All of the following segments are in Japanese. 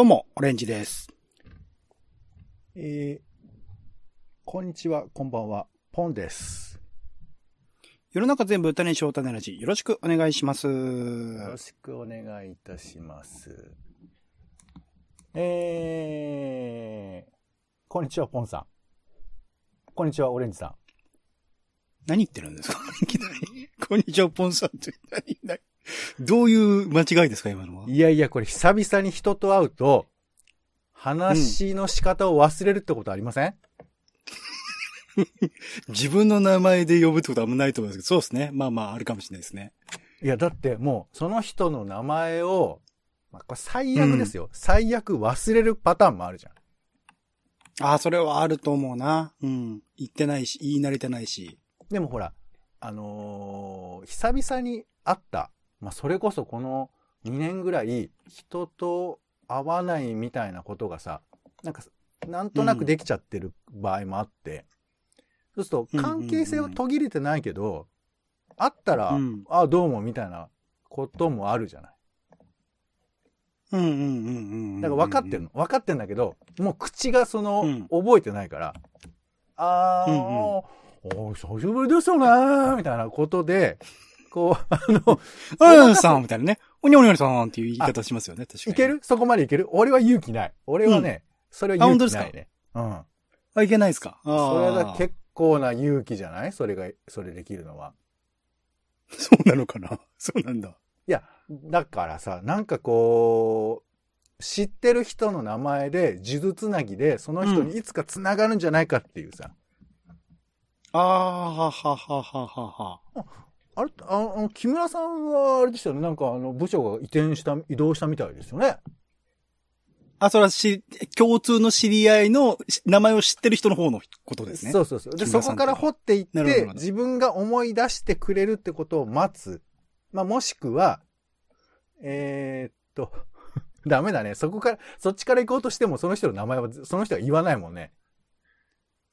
どうも、オレンジです。えー、こんにちは、こんばんは、ポンです。世の中全部種にしよう種ラジ。よろしくお願いします。よろしくお願いいたします。えー、こんにちは、ポンさん。こんにちは、オレンジさん。何言ってるんですか？いきなり。こんにちは、ポンさんって何何？どういう間違いですか、今のは？いやいや、これ久々に人と会うと、話の仕方を忘れるってことありません、自分の名前で呼ぶってことはあんまないと思いますけど、そうですね。まあまあ、あるかもしれないですね。いや、だってもう、その人の名前を、まあ、これ最悪ですよ、最悪忘れるパターンもあるじゃん。ああ、それはあると思うな。うん。言ってないし、言い慣れてないし。でもほら、あのー久々に会った、まあ、それこそこの2年ぐらい人と会わないみたいなことがさ、なんか、なんとなくできちゃってる場合もあって、そうすると関係性は途切れてないけど、会ったら、うんあ、どうもみたいなこともあるじゃない。うんうんうんうん。だから分かってるの。分かってんだけど、もう口がその、うん覚えてないから、あー、うんおー久しぶりですよねーみたいなことで、こう、あの、うん、さんみたいなね。おにょおにょさんっていう言い方しますよね、確かに。いける？そこまでいける？俺は勇気ない。俺はね、それは勇気ないね。うん。あ、いけないですか？あそれあ。は結構な勇気じゃない？それが、それできるのは。そうなのかな？そうなんだ。いや、だからさ、なんかこう、知ってる人の名前で、数珠つなぎで、その人にいつかつながるんじゃないかっていうさ。ああ、はははははは。あれ、あの、木村さんは、あれですよね、なんかあの、部署が移転した、移動したみたいですよね。あ、それはし、共通の知り合いのし名前を知ってる人の方のことですね。そうそうそう。で、木そこから掘っていって自分が思い出してくれるってことを待つ。まあ、もしくは、えーっと、ダメだね。そこから、そっちから行こうとしても、その人の名前は、その人は言わないもんね。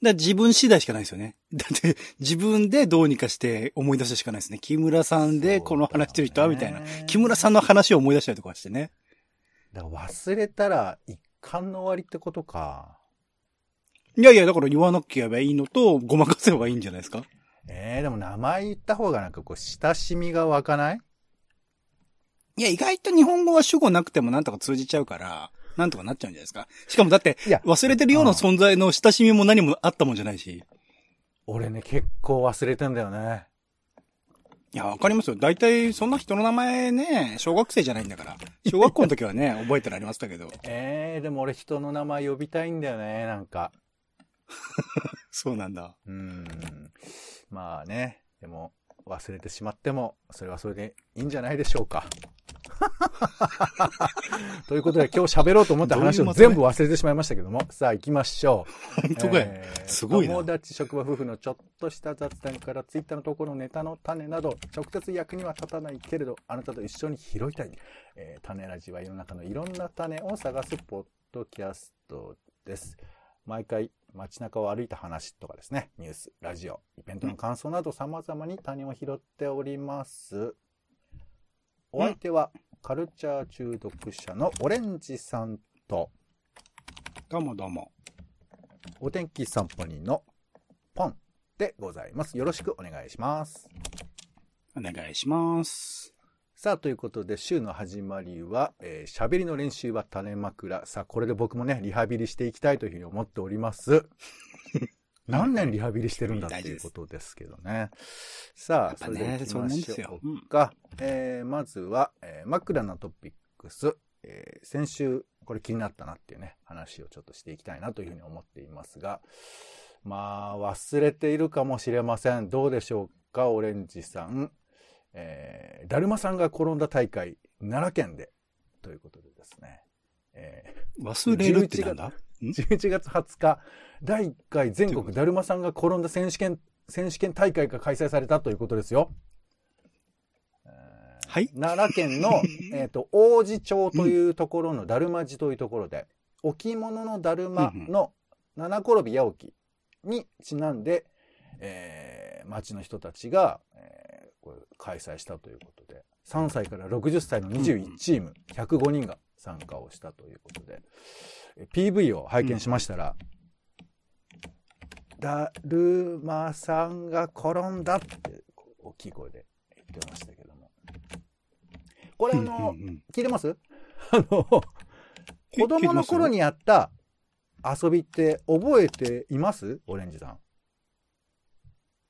だ自分次第しかないですよね。だって、自分でどうにかして思い出すしかないですね。木村さんでこの話してる人は、みたいな。木村さんの話を思い出したりとかしてね。だから忘れたら、一貫の終わりってことか。いやいや、だから言わなきゃいいのと、ごまかせばいいんじゃないですかえー、でも名前言った方がなんかこう、親しみが湧かない？いや、意外と日本語は主語なくてもなんとか通じちゃうから、なんとかなっちゃうんじゃないですか。しかもだっていや、忘れてるような存在の親しみも何もあったもんじゃないし。俺ね、結構忘れてんだよね。いや、わかりますよ。大体、そんな人の名前ね、小学生じゃないんだから。小学校の時はね、覚えてられましたけど。えー、でも俺人の名前呼びたいんだよね、なんか。そうなんだ。うーん。まあね、でも忘れてしまっても、それはそれでいいんじゃないでしょうか。ということで今日喋ろうと思った話を全部忘れてしまいましたけども、さあ行きましょう。本当かよ。えーすごいな友達、職場、夫婦のちょっとした雑談からツイッターのところのネタの種など、直接役には立たないけれど、あなたと一緒に拾いたい。えー種ラジは世の中のいろんな種を探すポッドキャストです。毎回街中を歩いた話とかですね、ニュース、ラジオ、イベントの感想など様々に種を拾っております。お相手は、カルチャー中毒者のオレンジさんと、どうもどうも。お天気散歩人のポンでございます。よろしくお願いします。お願いします。さあ、ということで、週の始まりは、えー喋りの練習は種枕。さあ、これで僕もね、リハビリしていきたいというふうに思っております。何年リハビリしてるんだっていうことですけどね。さあ、それで行きましょうか。えーまずは、えー枕のトピックス。えー先週、これ気になったなっていうね、話をちょっとしていきたいなというふうに思っていますが、まあ、忘れているかもしれません。どうでしょうか、オレンジさん。えーだるまさんが転んだ大会、奈良県で、ということでですね。え忘れるってなんだ？ー11月20日、第1回全国だるまさんが転んだ選手権、選手権大会が開催されたということですよ。えーはい。奈良県の、えっと、王子町というところのだるま寺というところで、置物のだるまの七転び八起きにちなんで、えー町の人たちが、えーこれ開催したということで、3歳から60歳の21チーム、105人が参加をしたということで、え PV を拝見しましたら、だるまさんが転んだって大きい声で言ってましたけども。これあの、聞いてます？あの、子供の頃にやった遊びって覚えています？オレンジさん。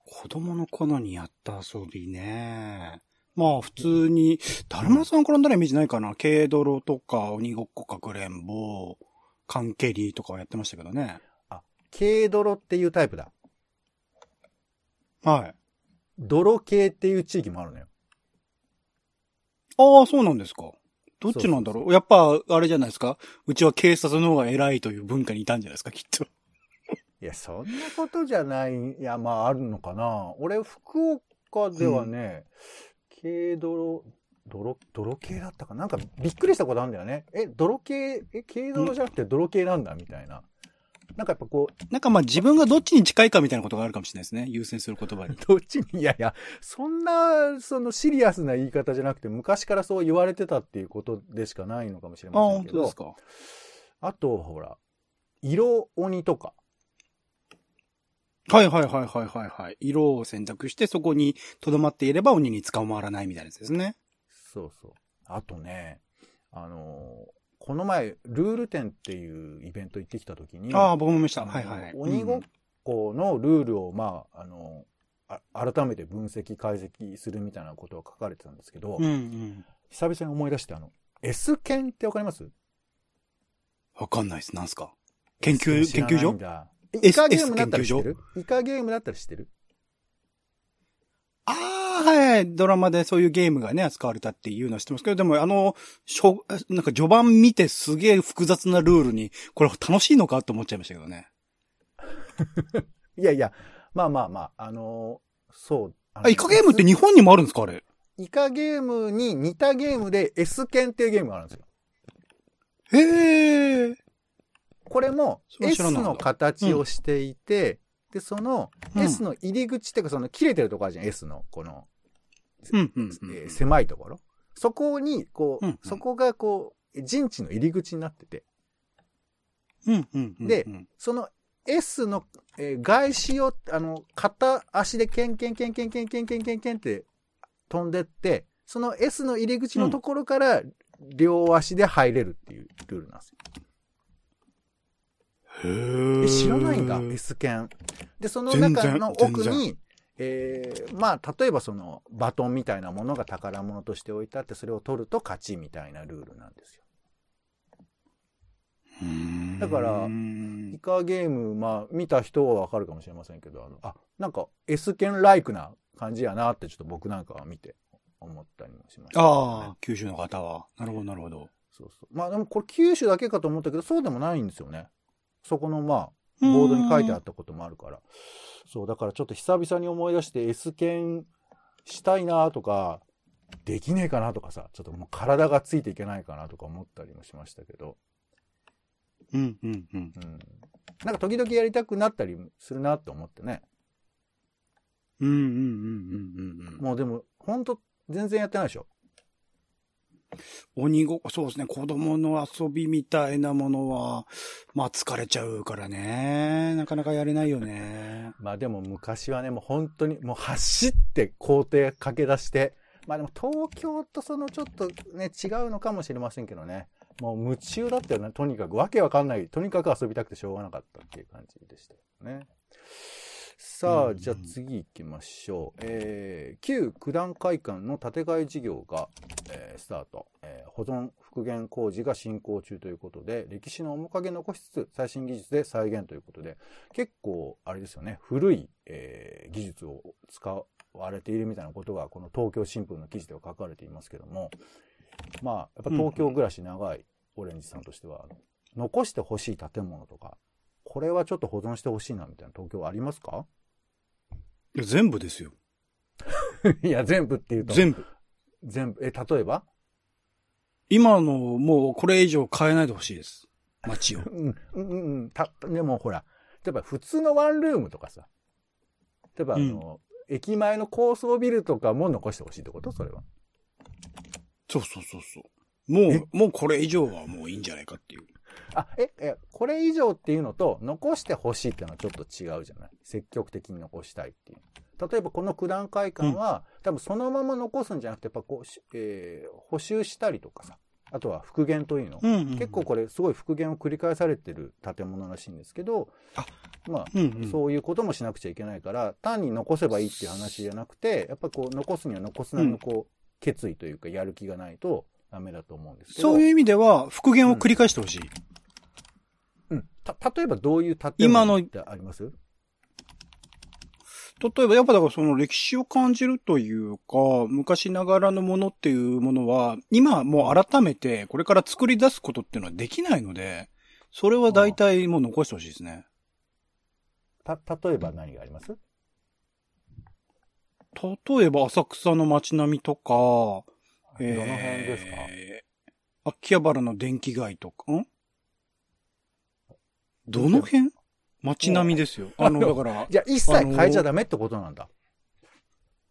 子供の頃にやった遊びね。まあ普通に、だるまさん転んだらイメージないかな。軽泥とか鬼ごっこかくれんぼ、缶蹴りとかはやってましたけどね。軽泥っていうタイプだ。はい。泥系っていう地域もあるのよ。ああ、そうなんですか。どっちなんだろうやっぱ、あれじゃないですかうちは警察の方が偉いという文化にいたんじゃないですか、きっと。いや、そんなことじゃない。いや、まあ、あるのかな。俺、福岡ではね、軽泥、泥、泥系だったかななんかびっくりしたことあるんだよね。え、泥系、え、軽泥じゃなくて泥系なんだみたいな。なんかやっぱこう、なんかまあ自分がどっちに近いかみたいなことがあるかもしれないですね。優先する言葉に。どっちに、いやいや、そんな、そのシリアスな言い方じゃなくて、昔からそう言われてたっていうことでしかないのかもしれああ、ませんけど本当です、か。あと、ほら、色鬼とか、はいはいはいはいはいはい。色を選択してそこに留まっていれば鬼に捕まらないみたいなやつですね。そうそう。あとね、あのーこの前、ルール展っていうイベント行ってきた時に、ああ、僕も見ました。はいはいはい。鬼ごっこのルールを、まあ、あのあ改めて分析、解析するみたいなことが書かれてたんですけど、うんうん。久々に思い出して、あの、S 剣ってわかります？わかんないです。なんすか？研究、研究所？イカゲームだったら知ってる？イカゲームだったら知ってる？ああ、はいはい。ドラマでそういうゲームがね、扱われたっていうのは知ってますけど、でもあの、しょ、なんか序盤見てすげえ複雑なルールに、これ楽しいのかと思っちゃいましたけどね。いやいや、まあまあまあ、あのーそう。あ、イカゲームって日本にもあるんですかあれ？イカゲームに似たゲームで S 剣っていうゲームがあるんですよ。へえ。これも S の形をしていて、で、そのうん S の入り口っていうか、その切れてるとこあるじゃん、S の、この、うんうんうんえー狭いところ。そこに、こう、うんうんそこがこう、陣地の入り口になってて、うんうんうんうん。でその S の、えー外視を、あの、片足でケンケンケンケンケンケンケンケンケンって飛んでって、その S の入り口のところから両足で入れるっていうルールなんですよ。へえ。え知らないんだ、S 剣。で、その中の奥に、えー、まあ、例えばそのバトンみたいなものが宝物として置いてあって、それを取ると勝ちみたいなルールなんですよ。うんだからうんイカゲーム、まあ、見た人はわかるかもしれませんけど、あの、あ、なんか S 剣ライクな感じやなってちょっと僕なんかは見て思ったりもしました、ああ、九州の方は。なるほど、なるほど。そうそう。まあでもこれ九州だけかと思ったけど、そうでもないんですよね。そこのまあ、ボードに書いてあったこともあるから。そう、だからちょっと久々に思い出して S 剣したいなとか、できねえかなとかさ、ちょっともう体がついていけないかなとか思ったりもしましたけど。うん、うん、うん。うん。なんか時々やりたくなったりするなって思ってね。うん、うん、うん、うん、うんうん。もうでも、ほんと全然やってないでしょ。鬼ごっこ、そうですね。子供の遊びみたいなものは、まあ疲れちゃうからね。なかなかやれないよね。まあでも昔はね、もう本当にもう走って校庭駆け出して、まあでも東京とそのちょっとね、違うのかもしれませんけどね。もう夢中だったよね。とにかくわけわかんない。とにかく遊びたくてしょうがなかったっていう感じでしたよね。さあ、うんじゃあ次行きましょう。えー、旧九段会館の建て替え事業が、えースタート、えー保存復元工事が進行中ということで、歴史の面影残しつつ最新技術で再現ということで、結構、あれですよね、古い、えー技術を使われているみたいなことが、この東京新聞の記事では書かれていますけども、まあ、やっぱ東京暮らし長いオレンジさんとしては、残してほしい建物とか、これはちょっと保存してほしいなみたいな東京ありますか？いや、全部ですよ。いや、全部っていうと、全部。全部、え、例えば？今の、もうこれ以上変えないでほしいです。街を。うん、うん、うん、た、でもほら、例えば普通のワンルームとかさ、例えばあの、駅前の高層ビルとかも残してほしいってこと？それは。そうそうそうそう。もう、もうこれ以上はもういいんじゃないかっていう。あ、え、え、これ以上っていうのと、残してほしいっていうのはちょっと違うじゃない？積極的に残したいっていう。例えばこの九段会館は、うん、多分そのまま残すんじゃなくて、やっぱこう、えー、補修したりとかさ、あとは復元というの、うんうんうん、結構これすごい復元を繰り返されてる建物らしいんですけど、まあ、うんうん、そういうこともしなくちゃいけないから、単に残せばいいっていう話じゃなくて、やっぱこう残すには残すなりのこう、うん、決意というかやる気がないとダメだと思うんですけど。そういう意味では復元を繰り返してほしい。うん。た、例えばどういう建物ってあります？例えば、やっぱだからその歴史を感じるというか、昔ながらのものっていうものは、今もう改めてこれから作り出すことっていうのはできないので、それは大体もう残してほしいですね。た、例えば何があります？例えば浅草の街並みとか、どの辺ですか、えー、秋葉原の電気街とか、ん？どの辺？街並みですよ。あの、だから。じゃあ一切変えちゃダメってことなんだ。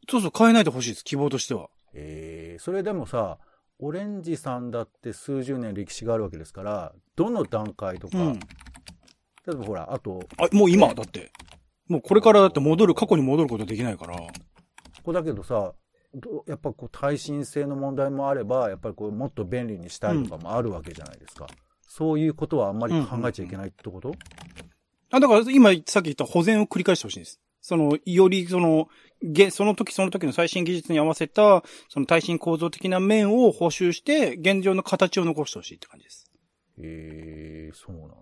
そうそう、変えないでほしいです、希望としては。ええー、それでもさ、オレンジさんだって数十年歴史があるわけですから、どの段階とか、うん、例えばほら、あと。あ、もう今、だって。もうこれからだって戻る、過去に戻ることできないから。これだけどさ、やっぱこう耐震性の問題もあれば、やっぱりこうもっと便利にしたいとかもあるわけじゃないですか。うん、そういうことはあんまり考えちゃいけないってこと、うんうんあ、だから今さっき言った保全を繰り返してほしいんです。その、よりその、げ、その時その時の最新技術に合わせた、その耐震構造的な面を補修して、現状の形を残してほしいって感じです。へえー、そうなんだ。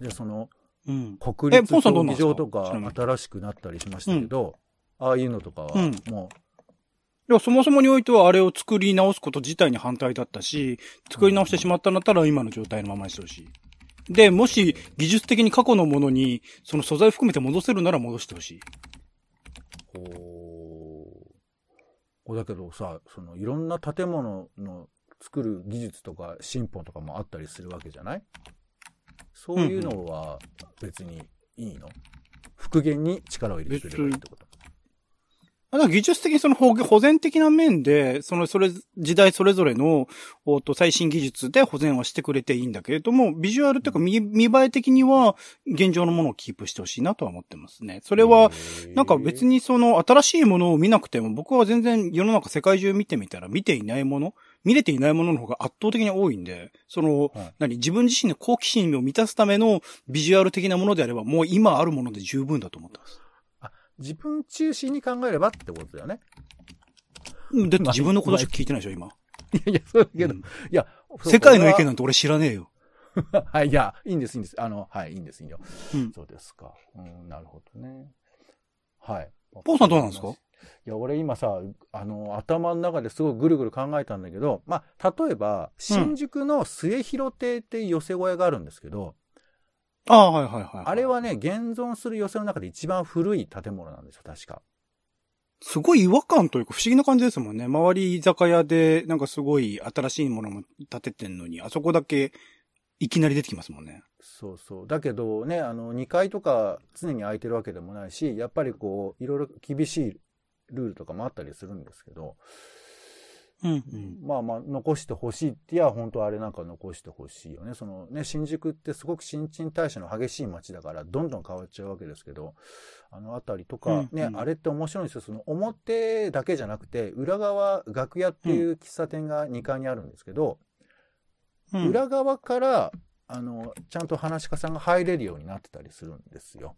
じゃあその、うん、国立競技場とか新しくなったりしましたけど、うん、ああいうのとかは、もう、いや、そもそもにおいてはあれを作り直すこと自体に反対だったし、作り直してしまったんだったら今の状態のままにしてほしい。で、もし技術的に過去のものに、その素材含めて戻せるなら戻してほしい。ほう。だけどさ、そのいろんな建物の作る技術とか進歩とかもあったりするわけじゃない？そういうのは別にいいの、うんうん、復元に力を入れてればいいってこと？だ技術的にその保保全的な面で、その、それ、時代それぞれの、おと、最新技術で保全はしてくれていいんだけれども、ビジュアルというか見、見栄え的には、現状のものをキープしてほしいなとは思ってますね。それは、なんか別にその、新しいものを見なくても、僕は全然世の中世界中見てみたら見ていないもの、見れていないものの方が圧倒的に多いんで、その、はい、何、自分自身の好奇心を満たすためのビジュアル的なものであれば、もう今あるもので十分だと思ってます。自分中心に考えればってことだよね。だって自分のことしか聞いてないでしょ、今。いやいや、そうだけど、うん、いや、世界の意見なんて俺知らねえよ。はい、いや、いいんです、いいんです。あの、はい、いいんです、いいよ。うん、そうですか。うん、なるほどね。はい。ポーさんどうなんですか？いや、俺今さ、あの、頭の中ですごいぐるぐる考えたんだけど、まあ、例えば、新宿の末広亭っていう寄せ小屋があるんですけど、ああ、はいはいはい。あれはね、現存する寄せの中で一番古い建物なんですよ、確か。すごい違和感というか不思議な感じですもんね。周り居酒屋で、なんかすごい新しいものも建ててんのに、あそこだけいきなり出てきますもんね。そうそう。だけどね、あの、2階とか常に空いてるわけでもないし、やっぱりこう、いろいろ厳しいルールとかもあったりするんですけど、うんうん、まあまあ、残してほしいっていや、本当あれなんか残してほしいよね。そのね、新宿ってすごく新陳代謝の激しい街だから、どんどん変わっちゃうわけですけど、あのあたりとか、ね、うんうん、あれって面白いんですよ。その表だけじゃなくて、裏側、楽屋っていう喫茶店が2階にあるんですけど、うん、裏側から、あの、ちゃんと話し家さんが入れるようになってたりするんですよ。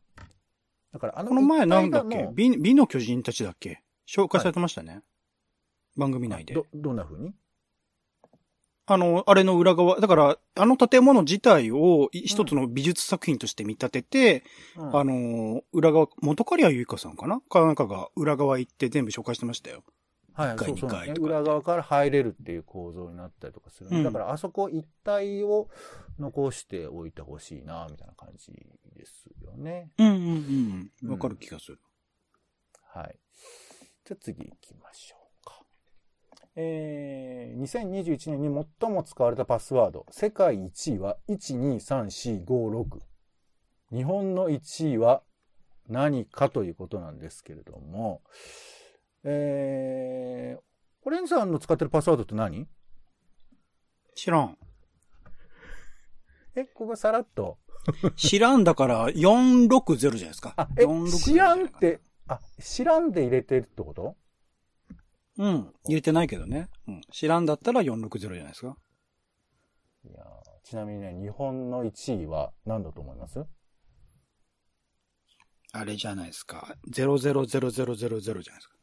だから、あの、この前なんだっけ？美美の巨人たちだっけ？紹介されてましたね。はい番組内で。ど、どんな風に？あの、あれの裏側、だから、あの建物自体を一つの美術作品として見立てて、うん、あの、裏側、元刈谷由香さんかな？かなんかが裏側行って全部紹介してましたよ。はい、回、2回、ね、裏側から入れるっていう構造になったりとかする、うん、だから、あそこ一体を残しておいてほしいな、みたいな感じですよね。うんうんうん。わかる気がする。はい。じゃあ次行きましょう。えー、2021年に最も使われたパスワード、世界1位は123456。日本の1位は何かということなんですけれども、えー、オレンジさんの使ってるパスワードって何？知らん。え、ここさらっと。知らんだから460じゃないですか。あ、え、460知らんって、あ、知らんで入れてるってこと？うん。入れてないけどね。うん。知らんだったら460じゃないですか。いやーちなみにね、日本の1位は何だと思います？あれじゃないですか。000000じゃないですか。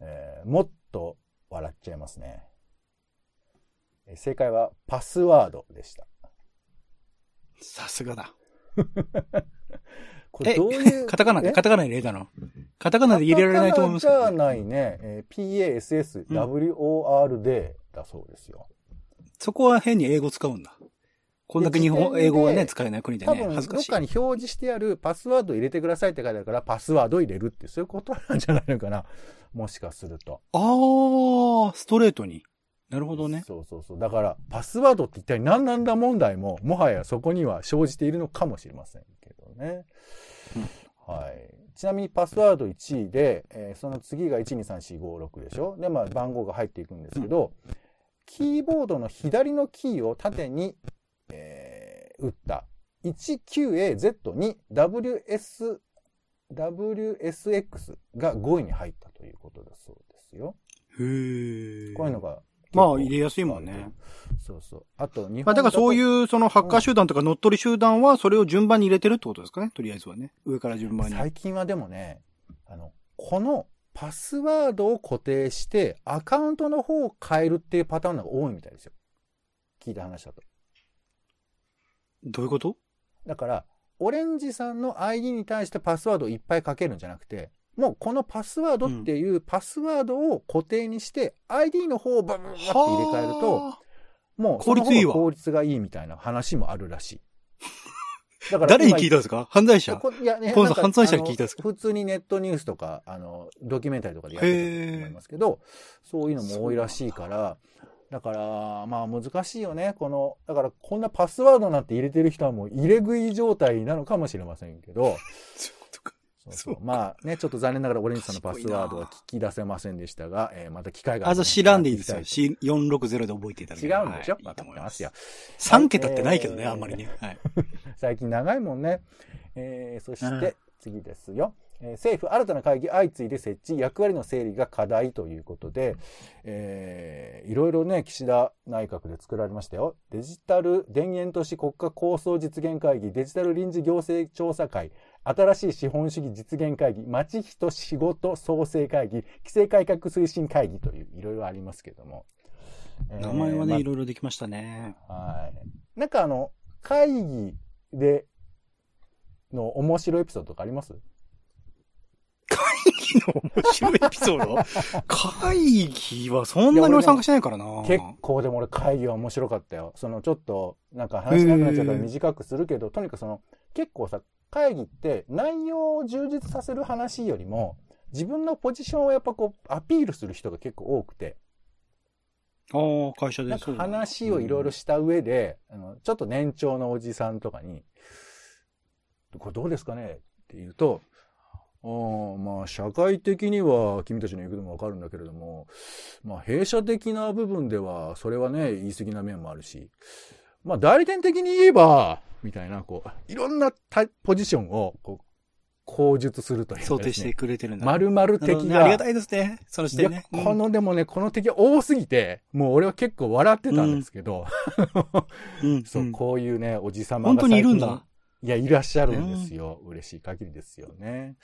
えーもっと笑っちゃいますね。えー正解はパスワードでした。さすがだ。これえどういう。カタカナカタカナで入れたの？カタカナで入れられないと思いますけど、カタカナじゃないね。えー PASSWORD だそうですよ。そこは変に英語使うんだ。こんだけ日本、英語がね、使えない国でね、恥ずかしいどっか。に表示してあるパスワード入れてくださいって書いてあるから、パスワード入れるって、そういうことなんじゃないのかな。もしかすると。あー、ストレートに。なるほどね。そうそうそう。だから、パスワードって一体何なんだ問題も、もはやそこには生じているのかもしれませんけどね。はい。ちなみにパスワード1位で、えーその次が123456でしょ？で、まあ番号が入っていくんですけど、キーボードの左のキーを縦に、えー打った 19AZ に WS、WSX が5位に入ったということだそうですよ。へー。こういうのが。まあ入れやすいもんね。そうそう。あと、日本まあだからそうう。いう、そのハッカー集団とか乗っ取り集団は、それを順番に入れてるってことですかね？とりあえずはね。上から順番に。最近はでもね、あの、このパスワードを固定して、アカウントの方を変えるっていうパターンの方が多いみたいですよ。聞いた話だと。どういうこと？だから、オレンジさんの ID に対してパスワードをいっぱいかけるんじゃなくて、もうこのパスワードっていうパスワードを固定にして、ID の方をバブバって入れ替えると、はもう効率いいわ。効率がいいみたいな話もあるらしい。だかあ誰に聞いたたんですか？犯罪者？こいやね、今度なんか犯罪者に聞いたんですか？普通にネットニュースとか、あの、ドキュメンタリーとかでやってたと思いますけど、そういうのも多いらしいから、だから、まあ難しいよね。この、だからこんなパスワードなんて入れてる人はもう入れ食い状態なのかもしれませんけど、そう。そうまあね、ちょっと残念ながらオレンジさんのパスワードは聞き出せませんでしたが、えーまた機会があ、じゃあ知らんでいいですよ。違 C460 で覚えていただければうんでしょはいいいと思います。よ。3桁ってないけどね、はいあんまりね。はい。最近長いもんね。えー、そしうんて次ですよ。えー政府新たな会議相次いで設置、役割の整理が課題ということで、えーいろいろね、岸田内閣で作られましたよ。デジタル田園都市国家構想実現会議、デジタル臨時行政調査会、新しい資本主義実現会議、町人仕事創生会議、規制改革推進会議といういろいろありますけども。えー名前はね、まあいろいろできましたね。はい。なんかあの、会議での面白いエピソードとかあります？会議の面白いエピソード？会議はそんなに俺参加してないからな。結構でも俺会議は面白かったよ。そのちょっと、なんか話しなくなっちゃうから短くするけど、とにかくその、結構さ、会議って内容を充実させる話よりも、自分のポジションをやっぱこう、アピールする人が結構多くて、ああ、会社でなんかそうだ話をいろいろした上で、あの、ちょっと年長のおじさんとかに、これどうですかね？って言うと、ああ、まあ、社会的には君たちの言うこともわかるんだけれども、まあ、弊社的な部分では、それはね、言い過ぎな面もあるし、まあ、代理店的に言えば、みたいな、こう、いろんなポジションを、こう、口述するというね、想定してくれてるんだ。丸々敵が、ねありがたいですね。その視点ね。このでもね、この敵が多すぎて、もう俺は結構笑ってたんですけど、うん、うんそう、んこういうね、おじさまが本当にいるんだ。いや、いらっしゃるんですよ。嬉しい限りですよね。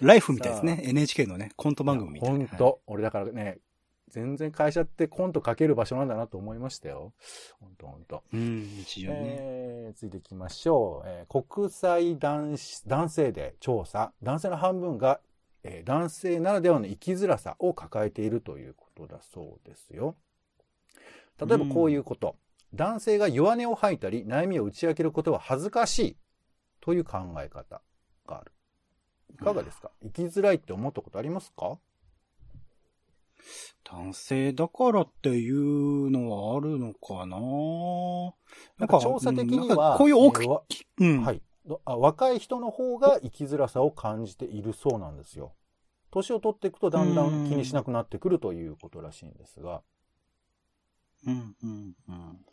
ライフみたいですね。NHK のね、コント番組みたいな。本当、俺だからね、全然会社ってコントかける場所なんだなと思いましたよ。本当本当。うん、日常ね。えー、続いていきましょう。えー国際男子男性で調査。男性の半分が、えー男性ならではの生きづらさを抱えているということだそうですよ。例えばこういうこと。男性が弱音を吐いたり悩みを打ち明けることは恥ずかしいという考え方がある。いかがですか、生きづらいって思ったことありますか？男性だからっていうのはあるのかな？なんか調査的にはこういう大きうん。はい。若い人の方が生きづらさを感じているそうなんですよ。年を取っていくとだんだん気にしなくなってくるということらしいんですが。うん、うん、うん。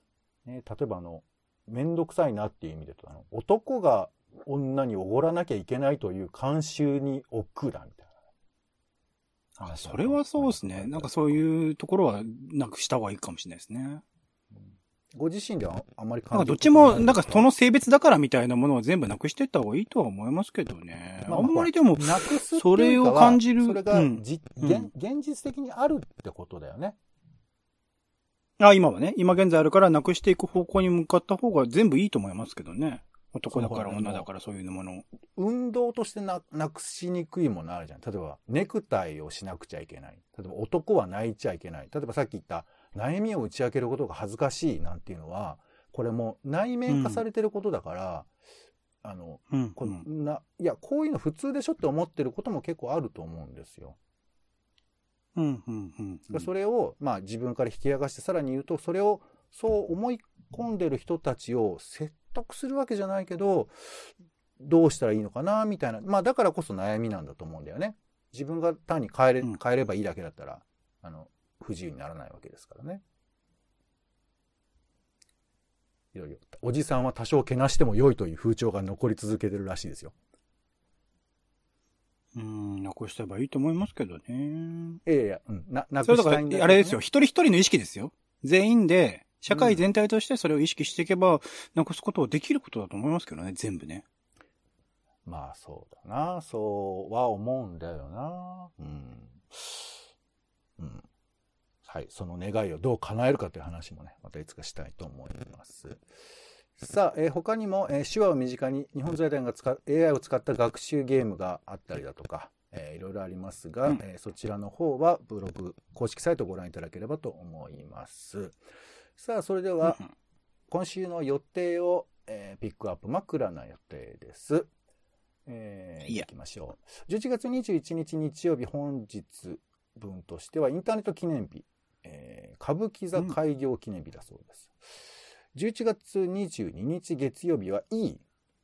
ね、例えばあの、めんどくさいなっていう意味で言うと、あの、男が女におごらなきゃいけないという慣習に億劫だみたいな。あ、それはそうですね。なんかそういうところはなくした方がいいかもしれないですね。ご自身ではあんまりなんか？感じどっちも、なんかその性別だからみたいなものを全部なくしていった方がいいとは思いますけどね。あんまりでも、なくすそれを感じるそれがうん現実的にあるってことだよね。あ、今はね、今現在あるからなくしていく方向に向かった方が全部いいと思いますけどね。男だから女だからそういうものを。運動としてななくしにくいものあるじゃん。例えば、ネクタイをしなくちゃいけない。例えば、男は泣いちゃいけない。例えばさっき言った、悩みを打ち明けることが恥ずかしいなんていうのは、これも内面化されてることだから、あの、うん。こいや、こういうの普通でしょって思ってることも結構あると思うんですよ。うん、うん、うんうん。それを、まあ自分から引き上がして、さらに言うと、それを、そう思い込んでる人たちを説得するわけじゃないけど、どうしたらいいのかな、みたいな。まあだからこそ悩みなんだと思うんだよね。自分が単に変えれ、うん変えればいいだけだったら、あの、不自由にならないわけですからね。いろいろ。おじさんは多少けなしても良いという風潮が残り続けてるらしいですよ。うん、なくしたばいいと思いますけどね。いやいや、うん、な、なくしたいんだねあれですよ、。一人一人の意識ですよ。全員で、社会全体としてそれを意識していけば、なくすことはできることだと思いますけどね、全部ね。まあそうだな。そうは思うんだよな。うん。うん。はい。その願いをどう叶えるかという話もね、またいつかしたいと思います。さあ、えー他にも、えー手話を身近に日本財団が使う AI を使った学習ゲームがあったりだとか、えーいろいろありますが、うんえーそちらの方はブログ公式サイトをご覧いただければと思います。さあ、それでは、うん今週の予定を、えーピックアップ枕な予定です。えー、いきましょう。11月21日日曜日本日分としてはインターネット記念日、えー歌舞伎座開業記念日だそうです。11月22日月曜日はいい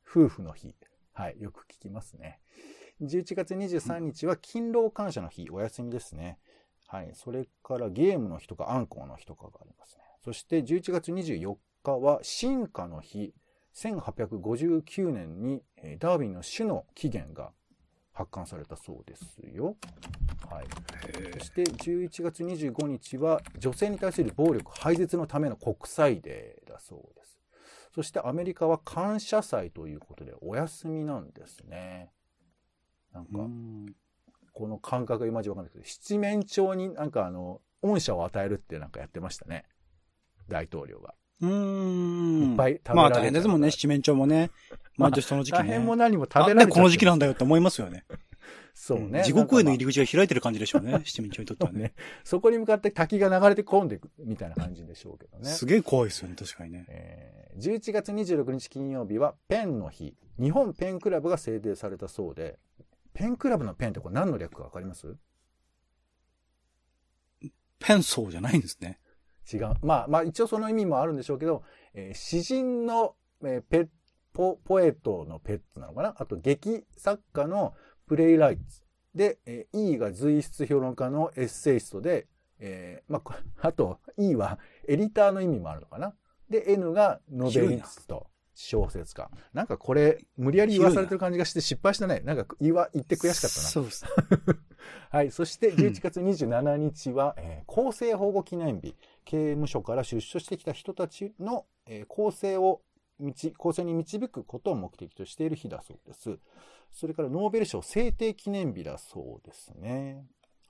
夫婦の日。はい、よく聞きますね。11月23日は勤労感謝の日、お休みですね。はい、それからゲームの日とかアンコウの日とかがありますね。そして11月24日は進化の日。1859年にえーダーウィンの種の起源が発刊されたそうですよ。はい。そして11月25日は女性に対する暴力廃絶のための国際デーだそうです。そしてアメリカは感謝祭ということでお休みなんですね。なんか、うんこの感覚が今じわかんないけど、七面鳥になんかあの、恩赦を与えるってなんかやってましたね。大統領が。うーん。いっぱい食べられたまあ大変ですもんね、七面鳥もね。毎年その時期ね。大変も何も食べらなんれちゃってでこの時期なんだよって思いますよね。そうね。地獄への入りり口が開いてる感じでしょうね、七面鳥にとってはね。ね。そこに向かって滝が流れて込んでいくみたいな感じでしょうけどね。すげえ怖いですよね、確かにね。えー11月26日金曜日はペンの日。日本ペンクラブが制定されたそうで、ペンクラブのペンってこれ何の略かわかります？ペンソーじゃないんですね。違う。まあまあ一応その意味もあるんでしょうけど、えー詩人の、えーペポ、ポエトのペッツなのかな？あと劇作家のプレイライツ。で、えー E が随筆評論家のエッセイストで、えーまあ、あと E はエディターの意味もあるのかな？で、N がノベリスト。小説家。なんかこれ、無理やり言わされてる感じがして失敗したね。なんか言わ、言って悔しかったな。そうです。はい。そして、11月27日は、えー厚生保護記念日。刑務所から出所してきた人たちの、えー更生を、導更生に導くことを目的としている日だそうです。それから、ノーベル賞制定記念日だそうですね。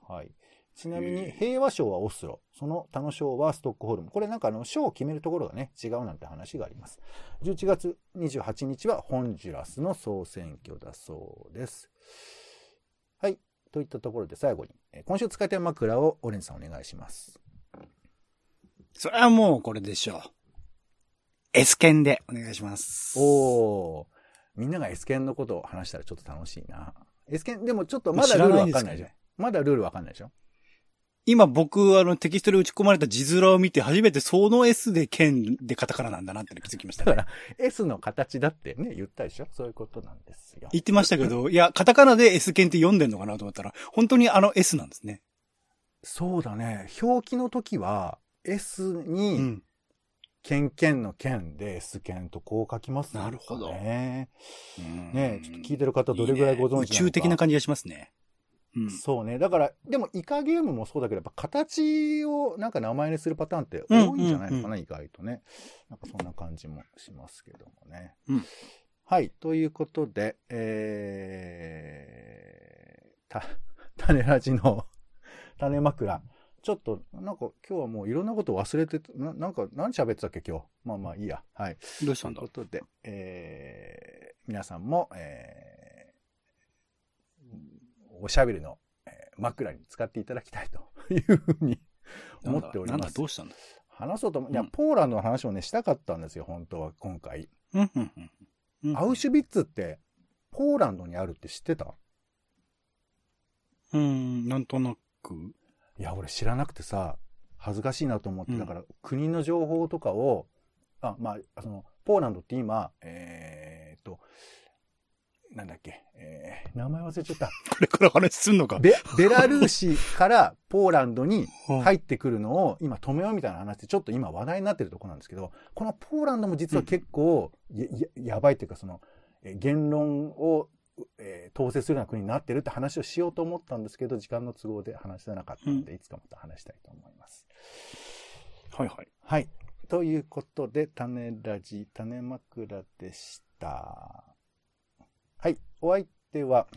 はい。ちなみに、平和賞はオスロ。その他の賞はストックホルム。これなんかあの、賞を決めるところがね、違うなんて話があります。11月28日はホンジュラスの総選挙だそうです。はい。といったところで最後に、えー今週使いたい枕をオレンジさんお願いします。それはもうこれでしょう。S 剣でお願いします。おー。みんなが S 剣のことを話したらちょっと楽しいな。S 剣、でもちょっとまだルールわかんないじゃん。まだルールわかんないでしょ今僕、あの、テキストで打ち込まれた字面を見て、初めてその S で剣でカタカナなんだなって気づきましたね。だから S の形だってね、言ったでしょ？そういうことなんですよ。言ってましたけど、いや、カタカナで S 剣って読んでんのかなと思ったら、本当にあの S なんですね。そうだね。表記の時は S うに、ん。ケンケンのケンで S ケンとこう書きますかね。なるほどねちょっと聞いてる方どれぐらいご存知なのか。宇宙的な感じがしますね。うん。そうね。だから、でもイカゲームもそうだけど、やっぱ形をなんか名前にするパターンって多いんじゃないのかな、うん意外とね。なんかそんな感じもしますけどもね。うんはい。ということで、えー、た、種ラジの 種枕。ちょっと、なんか今日はもういろんなこと忘れてて、ななんか何喋ってたっけ今日？まあまあいいや。はい。どうしたんだ？ということで、えー、皆さんも、えー、おしゃべりの、えー枕に使っていただきたいというふうに思っておりなんだ、ます。どうしたんだ？話そうと思、いや、うんポーランドの話をね、したかったんですよ、本当は、今回。うん、うん、うんうん。アウシュビッツって、ポーランドにあるって知ってた？うん、なんとなく。いや、俺知らなくてさ、恥ずかしいなと思って、うんだから国の情報とかを、あ、まあ、その、ポーランドって今、えーっと、なんだっけ、えー、名前忘れちゃった。これから話すんのか？ベ、ベラルーシからポーランドには い入ってくるのを今止めようみたいな話でちょっと今話題になってるところなんですけど、このポーランドも実は結構や,や、やばいっていうかその、えー言論を、えー統制するような国になってるって話をしようと思ったんですけど、時間の都合で話せなかったので、いつかまた話したいと思います。はいはい。はい。ということで、種ラジ、種枕でした。はい。お相手は、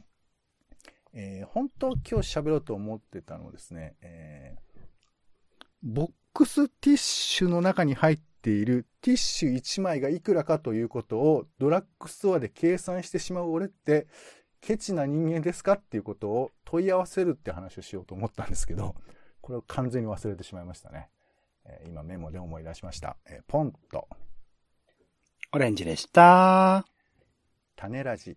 えー本当今日喋ろうと思ってたのはですね、えーボックスティッシュの中に入っているティッシュ1枚がいくらかということをドラッグストアで計算してしまう俺って、ケチな人間ですかっていうことを問い合わせるって話をしようと思ったんですけど、これを完全に忘れてしまいましたね。えー今メモで思い出しました。えーポンと、オレンジでした。種ラジ、